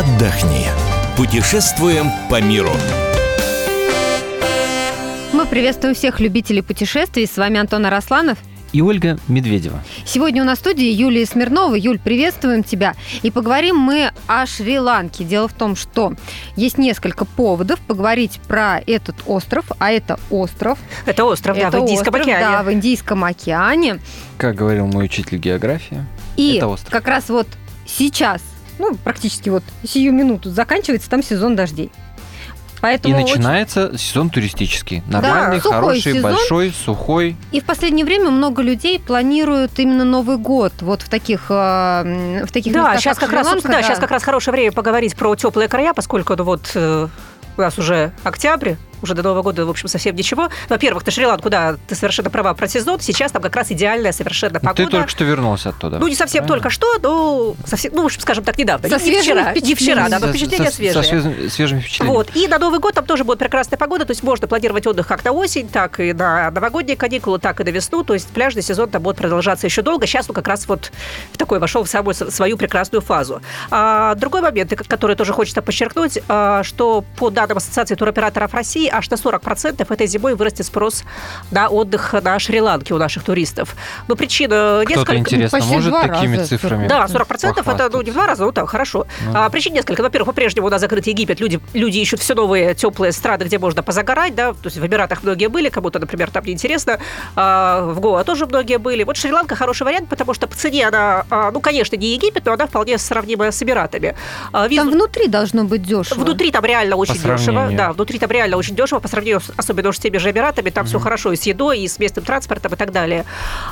отдохни. Путешествуем по миру. Мы приветствуем всех любителей путешествий. С вами Антон Арасланов и Ольга Медведева. Сегодня у нас в студии Юлия Смирнова. Юль, приветствуем тебя. И поговорим мы о Шри-Ланке. Дело в том, что есть несколько поводов поговорить про этот остров, а это остров. Это остров, это да, в Индийском остров, океане. Да, в Индийском океане. Как говорил мой учитель географии, и это остров. как раз вот сейчас, ну, практически вот сию минуту заканчивается там сезон дождей. Поэтому и начинается очень... сезон туристический. Нормальный, да, хороший, сезон. большой, сухой. И в последнее время много людей планируют именно Новый год вот в таких, э, в таких да, местах, сейчас как, раз, да, да, сейчас как раз хорошее время поговорить про теплые края, поскольку ну, вот э, у нас уже октябрь, уже до Нового года, в общем, совсем ничего. Во-первых, на Шри-Ланку, да, ты совершенно права про сезон. Сейчас там как раз идеальная совершенно погода. Ты только что вернулся оттуда. Ну, не совсем правильно? только что, но совсем, ну, в общем, скажем так, недавно. Со не, не вчера, не вчера, да, но впечатления со, свежие. Со свежими, свежими впечатлениями. Вот. И на Новый год там тоже будет прекрасная погода, то есть можно планировать отдых как на осень, так и на новогодние каникулы, так и на весну. То есть пляжный сезон там будет продолжаться еще долго. Сейчас он как раз вот в такой вошел в самую свою прекрасную фазу. А, другой момент, который тоже хочется подчеркнуть, а, что по данным Ассоциации туроператоров России, аж на 40% этой зимой вырастет спрос на отдых на Шри-Ланке у наших туристов. Но причина Кто-то, несколько... интересно, Почти может такими раза. цифрами Да, 40% это ну, не в два раза, ну так, хорошо. Ну. А, причин несколько. Во-первых, по-прежнему у нас закрыт Египет, люди, люди ищут все новые теплые страны, где можно позагорать, да, то есть в Эмиратах многие были, кому-то, например, там неинтересно, а, в Гоа тоже многие были. Вот Шри-Ланка хороший вариант, потому что по цене она, а, ну, конечно, не Египет, но она вполне сравнимая с Эмиратами. А, визу- Там внутри должно быть дешево. Внутри там реально очень дешево. Да, внутри там реально очень дешево по сравнению с, особенно уж с теми же Эмиратами. Там все хорошо и с едой, и с местным транспортом и так далее.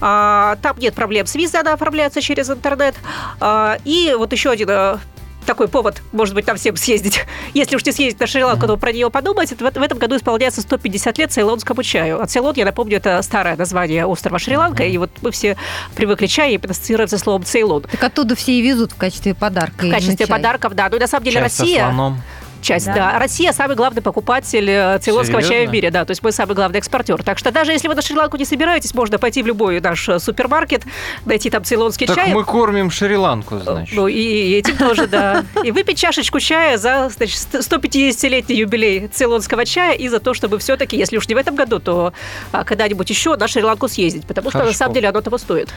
А, там нет проблем с визой, она оформляется через интернет. А, и вот еще один а, такой повод, может быть, там всем съездить. Если уж не съездить на Шри-Ланку, то про нее подумать. В, в этом году исполняется 150 лет цейлонскому чаю. А Цейлон, я напомню, это старое название острова Шри-Ланка, и вот мы все привыкли чай именно ассоциировать со словом Цейлон. Так оттуда все и везут в качестве подарка. В качестве чай. подарков, да. Ну и на самом деле Чай со Россия слоном. Часть, Да. да. Россия самый главный покупатель э, цейлонского чая в мире, да, то есть мы самый главный экспортер. Так что даже если вы на Шри-Ланку не собираетесь, можно пойти в любой наш э, супермаркет, найти там цейлонский Так чай. мы кормим Шри-Ланку, значит. Ну, и, и этим тоже, да. И выпить чашечку чая за значит, 150-летний юбилей цейлонского чая и за то, чтобы все-таки, если уж не в этом году, то а, когда-нибудь еще на Шри-Ланку съездить, потому что на Хорошо. самом деле оно того стоит.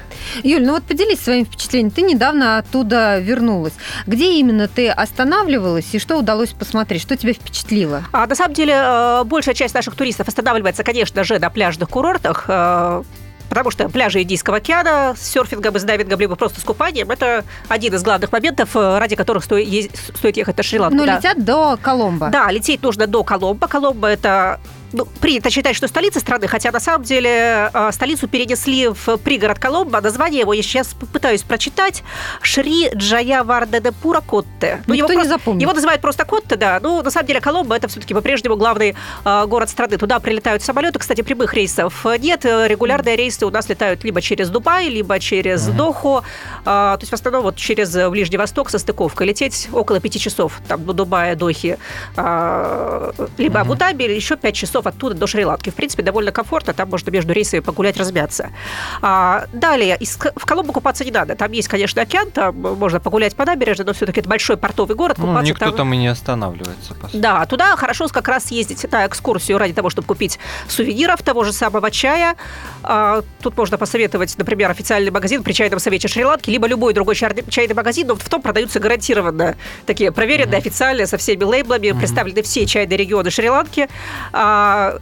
Юль, ну вот поделись своими впечатлениями. Ты недавно оттуда вернулась. Где именно ты останавливалась и что удалось посмотреть? Что тебя впечатлило? А на самом деле э, большая часть наших туристов останавливается, конечно же, на пляжных курортах. э, Потому что пляжи Индийского океана с серфингом и с дайвингом, либо просто с купанием, это один из главных моментов, э, ради которых стоит, стоит ехать на Шри-Ланку. Но да. летят до Коломбо. Да, лететь нужно до Коломбо. Коломбо это ну, принято считать, что столица страны, хотя на самом деле э, столицу перенесли в пригород Коломбо. Название его я сейчас пытаюсь прочитать. Шри Джая Варденепура Котте. Никто его, не просто- запомнит. его называют просто Котте, да. Ну, на самом деле Коломбо это все-таки по-прежнему главный э, город страны. Туда прилетают самолеты. Кстати, прямых рейсов нет. Регулярные рейсы у нас летают либо через Дубай, либо через Доху. Э, то есть в основном вот через э, Ближний Восток со стыковкой. Лететь около пяти часов там до Дубая, Дохи, э, либо Абу-Даби, или еще пять часов оттуда до Шри-Ланки. В принципе, довольно комфортно. Там можно между рейсами погулять, размяться. А, далее, из, в Коломбо купаться не надо. Там есть, конечно, океан, там можно погулять по набережной, но все-таки это большой портовый город. Ну, никто там и не останавливается. да, туда хорошо как раз съездить на экскурсию ради того, чтобы купить сувениров того же самого чая. А, Тут можно посоветовать, например, официальный магазин при чайном совете Шри-Ланки, либо любой другой чай- чайный магазин, но в том продаются гарантированно такие проверенные, официальные, со всеми лейблами, представлены все чайные регионы Шри-Ланки. А, uh,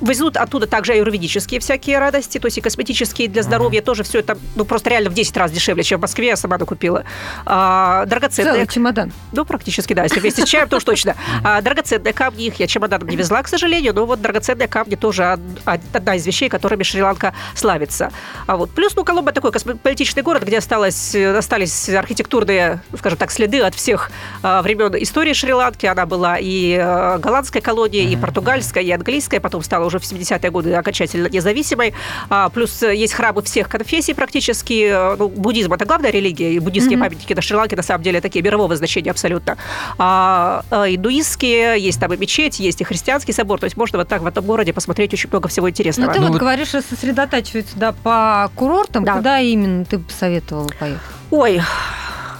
Везут оттуда также аюрведические всякие радости, то есть и косметические для здоровья. Тоже все это, ну, просто реально в 10 раз дешевле, чем в Москве. Я сама накупила. А, драгоценные Целый чемодан. ну, практически, да. Если вместе с чаем, то уж точно. А, драгоценные камни, их я чемоданом не везла, к сожалению, но вот драгоценные камни тоже од- одна из вещей, которыми Шри-Ланка славится. А вот плюс, ну, Коломбо такой космополитичный город, где осталось, остались архитектурные, скажем так, следы от всех а, времен истории Шри-Ланки. Она была и э, голландской колонией, и португальской, и английской, потом стала уже в 70-е годы окончательно независимой. А, плюс э, есть храмы всех конфессий практически. Э, Ну, буддизм – это главная религия, и буддийские памятники на Шри-Ланке на самом деле такие мирового значения абсолютно. А, а, индуистские, есть там и мечеть, есть и христианский собор, то есть можно вот так в этом городе посмотреть очень много всего интересного. Ну, ты Ну вот вот- говоришь, что сосредотачивается да, по курортам. Да. Куда именно ты бы посоветовала поехать? Ой,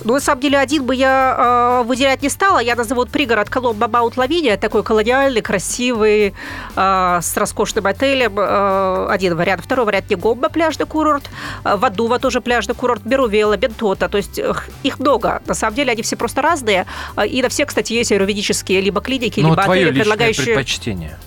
Ну, на самом деле, один бы я э, выделять не стала. Я назову пригород Коломбо Маунт Лавиния, такой колониальный, красивый, э, с роскошным отелем. Э, один вариант. Второй вариант Негомба, пляжный курорт. Вадува тоже пляжный курорт. Берувела, Бентота. То есть их много. На самом деле, они все просто разные. И на все, кстати, есть юридические либо клиники, Ну, либо отели, предлагающие... предпочтение.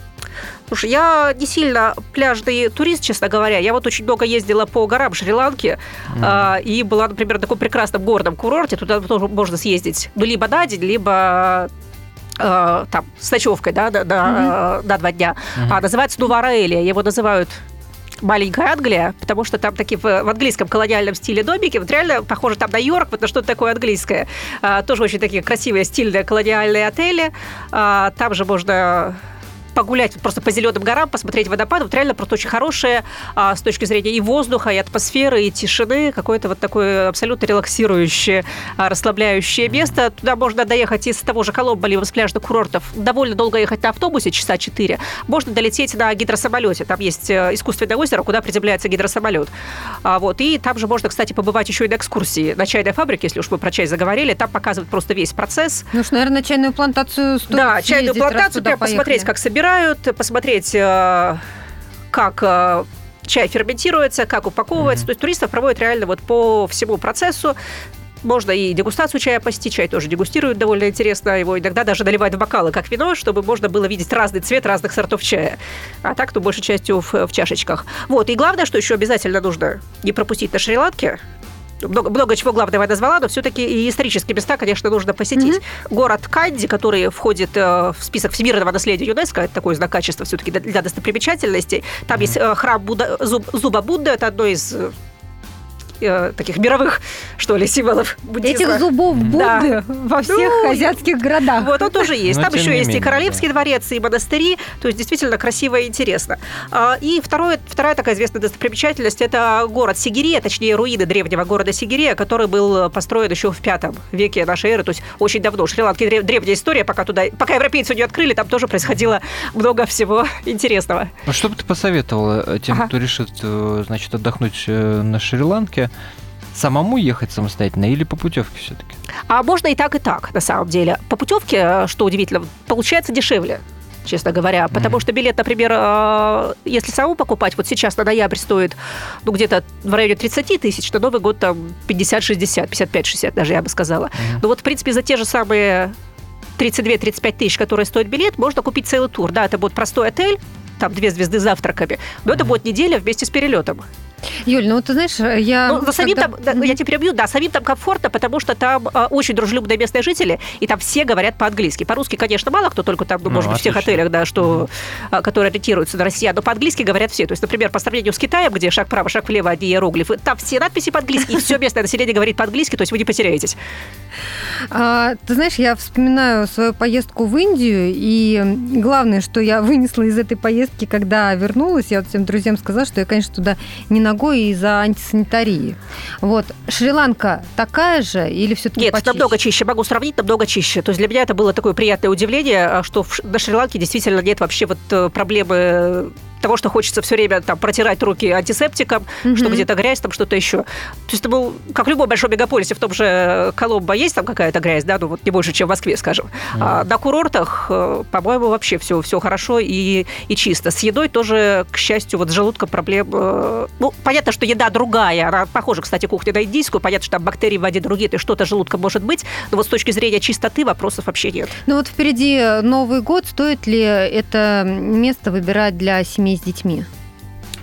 Слушай, я не сильно пляжный турист, честно говоря. Я вот очень много ездила по горам Шри-Ланки а, и была, например, в таком прекрасном горном курорте. Туда тоже можно съездить, ну, либо на день, либо а, там с ночевкой, да, на, на, на два дня. А, называется Нувараэлия. Его называют маленькая Англия, потому что там такие в, в английском колониальном стиле домики, вот реально похоже там на Йорк, вот на что-то такое английское. А, тоже очень такие красивые, стильные колониальные отели. А, там же можно погулять вот просто по зеленым горам, посмотреть водопад. Вот реально просто очень хорошее а, с точки зрения и воздуха, и атмосферы, и тишины. Какое-то вот такое абсолютно релаксирующее, а, расслабляющее место. Туда можно доехать из того же Коломбо, либо с пляжных курортов. Довольно долго ехать на автобусе, часа четыре. Можно долететь на гидросамолете. Там есть э, искусственное озеро, куда приземляется гидросамолет. А, вот. И там же можно, кстати, побывать еще и на экскурсии на чайной фабрике, если уж мы про чай заговорили. Там показывают просто весь процесс. Ну что, наверное, на чайную плантацию стоит Да, чайную плантацию, прям посмотреть, поехали. как собирают, посмотреть, э, как э, чай ферментируется, как упаковывается. То есть туристов проводят реально вот по всему процессу. Можно и дегустацию чая посетить, чай тоже дегустируют довольно интересно. Его иногда даже наливают в бокалы, как вино, чтобы можно было видеть разный цвет разных сортов чая. А так, то большей частью в, в чашечках. Вот. И главное, что еще обязательно нужно не пропустить на Шри-Ланке, много, много чего главного я назвала, но все-таки и исторические места, конечно, нужно посетить. Город Канди, который входит э, в список всемирного наследия ЮНЕСКО, это такой знак качества все-таки для, достопримечательностей. Там есть э, храм Будда, Зуб- Зуба Будды, это одно из э, таких мировых, что ли, символов буддизма. Этих зубов Да. Будды во всех Ну, азиатских городах. Вот он тоже есть. Но Там еще есть и менее, Королевский да. дворец, и монастыри. То есть действительно красиво и интересно. А, И второе, вторая такая известная достопримечательность – это город Сигирия, точнее руины древнего города Сигирия, который был построен еще в пятом веке нашей эры, то есть очень давно. Древ- древняя история, пока туда, пока европейцы не открыли, там тоже происходило много всего интересного. Ну, что бы ты посоветовала тем, Ага. кто решит, э, значит, отдохнуть э, на Шри-Ланке, самому ехать самостоятельно или по путевке все-таки? А можно и так, и так, на самом деле. По путевке, э, что удивительно, получается дешевле честно говоря. Потому что билет, например, э, если самому покупать, вот сейчас на ноябрь стоит ну, где-то в районе 30 тысяч, на Новый год там 50-60, 55-60 даже, я бы сказала. Ну вот, в принципе, за те же самые 32-35 тысяч, которые стоит билет, можно купить целый тур. Да, это будет простой отель, там две звезды с завтраками, но это будет неделя вместе с перелетом. Юль, ну ты знаешь, я... Ну, самим когда- там, да, я тебя перебью, да, самим там комфортно, потому что там а, очень дружелюбные местные жители, и там все говорят по-английски. По-русски, конечно, мало кто, только там, ну, Ну, может быть, в тех отелях, да, что, а, которые ориентируются на россиян, но по-английски говорят все. То есть, например, по сравнению с Китаем, где шаг вправо, шаг влево, одни иероглифы, там все надписи по-английски, и все местное население говорит по-английски, то есть вы не потеряетесь. А, ты знаешь, я вспоминаю свою поездку в Индию, и главное, что я вынесла из этой поездки, когда вернулась, я вот всем друзьям сказала, что я, конечно, туда не ногой из-за антисанитарии. Вот. Шри-Ланка такая же или все-таки Нет, почище? намного чище. Могу сравнить, намного чище. То есть для меня это было такое приятное удивление, а, что на Шри-Ланке действительно нет вообще вот э, проблемы того, что хочется все время там протирать руки антисептиком, Мгм. что где-то грязь, там что-то еще. То есть это был, как в любом большом мегаполисе, в том же Коломбо есть там какая-то грязь, да, ну вот не больше, чем в Москве, скажем. А на курортах, э, по-моему, вообще все, все хорошо и, и чисто. С едой тоже, к счастью, вот с желудком проблем... э, Ну, понятно, что еда другая, она похожа, кстати, кухня на индийскую, понятно, что там бактерии в воде другие, то есть что-то с желудком может быть, но вот с точки зрения чистоты вопросов вообще нет. Ну вот впереди Новый год. Стоит ли это место выбирать для семей с детьми?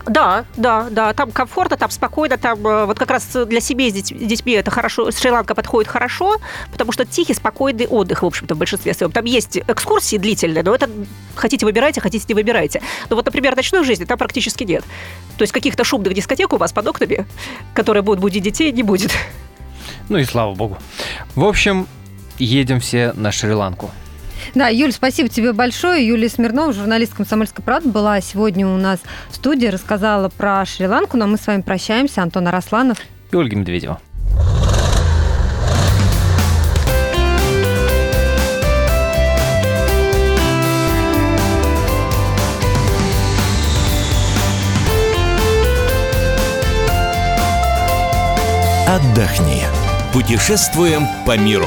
Да, да, да, там комфортно, там спокойно, там э, вот как раз для семей с деть- с детьми это хорошо, Шри-Ланка подходит хорошо, потому что тихий, спокойный отдых, в общем-то, в большинстве своем. Там есть экскурсии длительные, но это хотите выбирайте, хотите не выбирайте. Но вот, например, ночной жизни там практически нет. То есть каких-то шумных дискотек у вас под окнами, которые будут будить детей, не будет. Ну и слава богу. В общем, едем все на Шри-Ланку. Да, Юль, спасибо тебе большое. Юлия Смирнова, журналист «Комсомольской правды», была сегодня у нас в студии, рассказала про Шри-Ланку. Но мы с вами прощаемся. Антон Арасланов. И Ольга Медведева. Отдохни. Путешествуем по миру.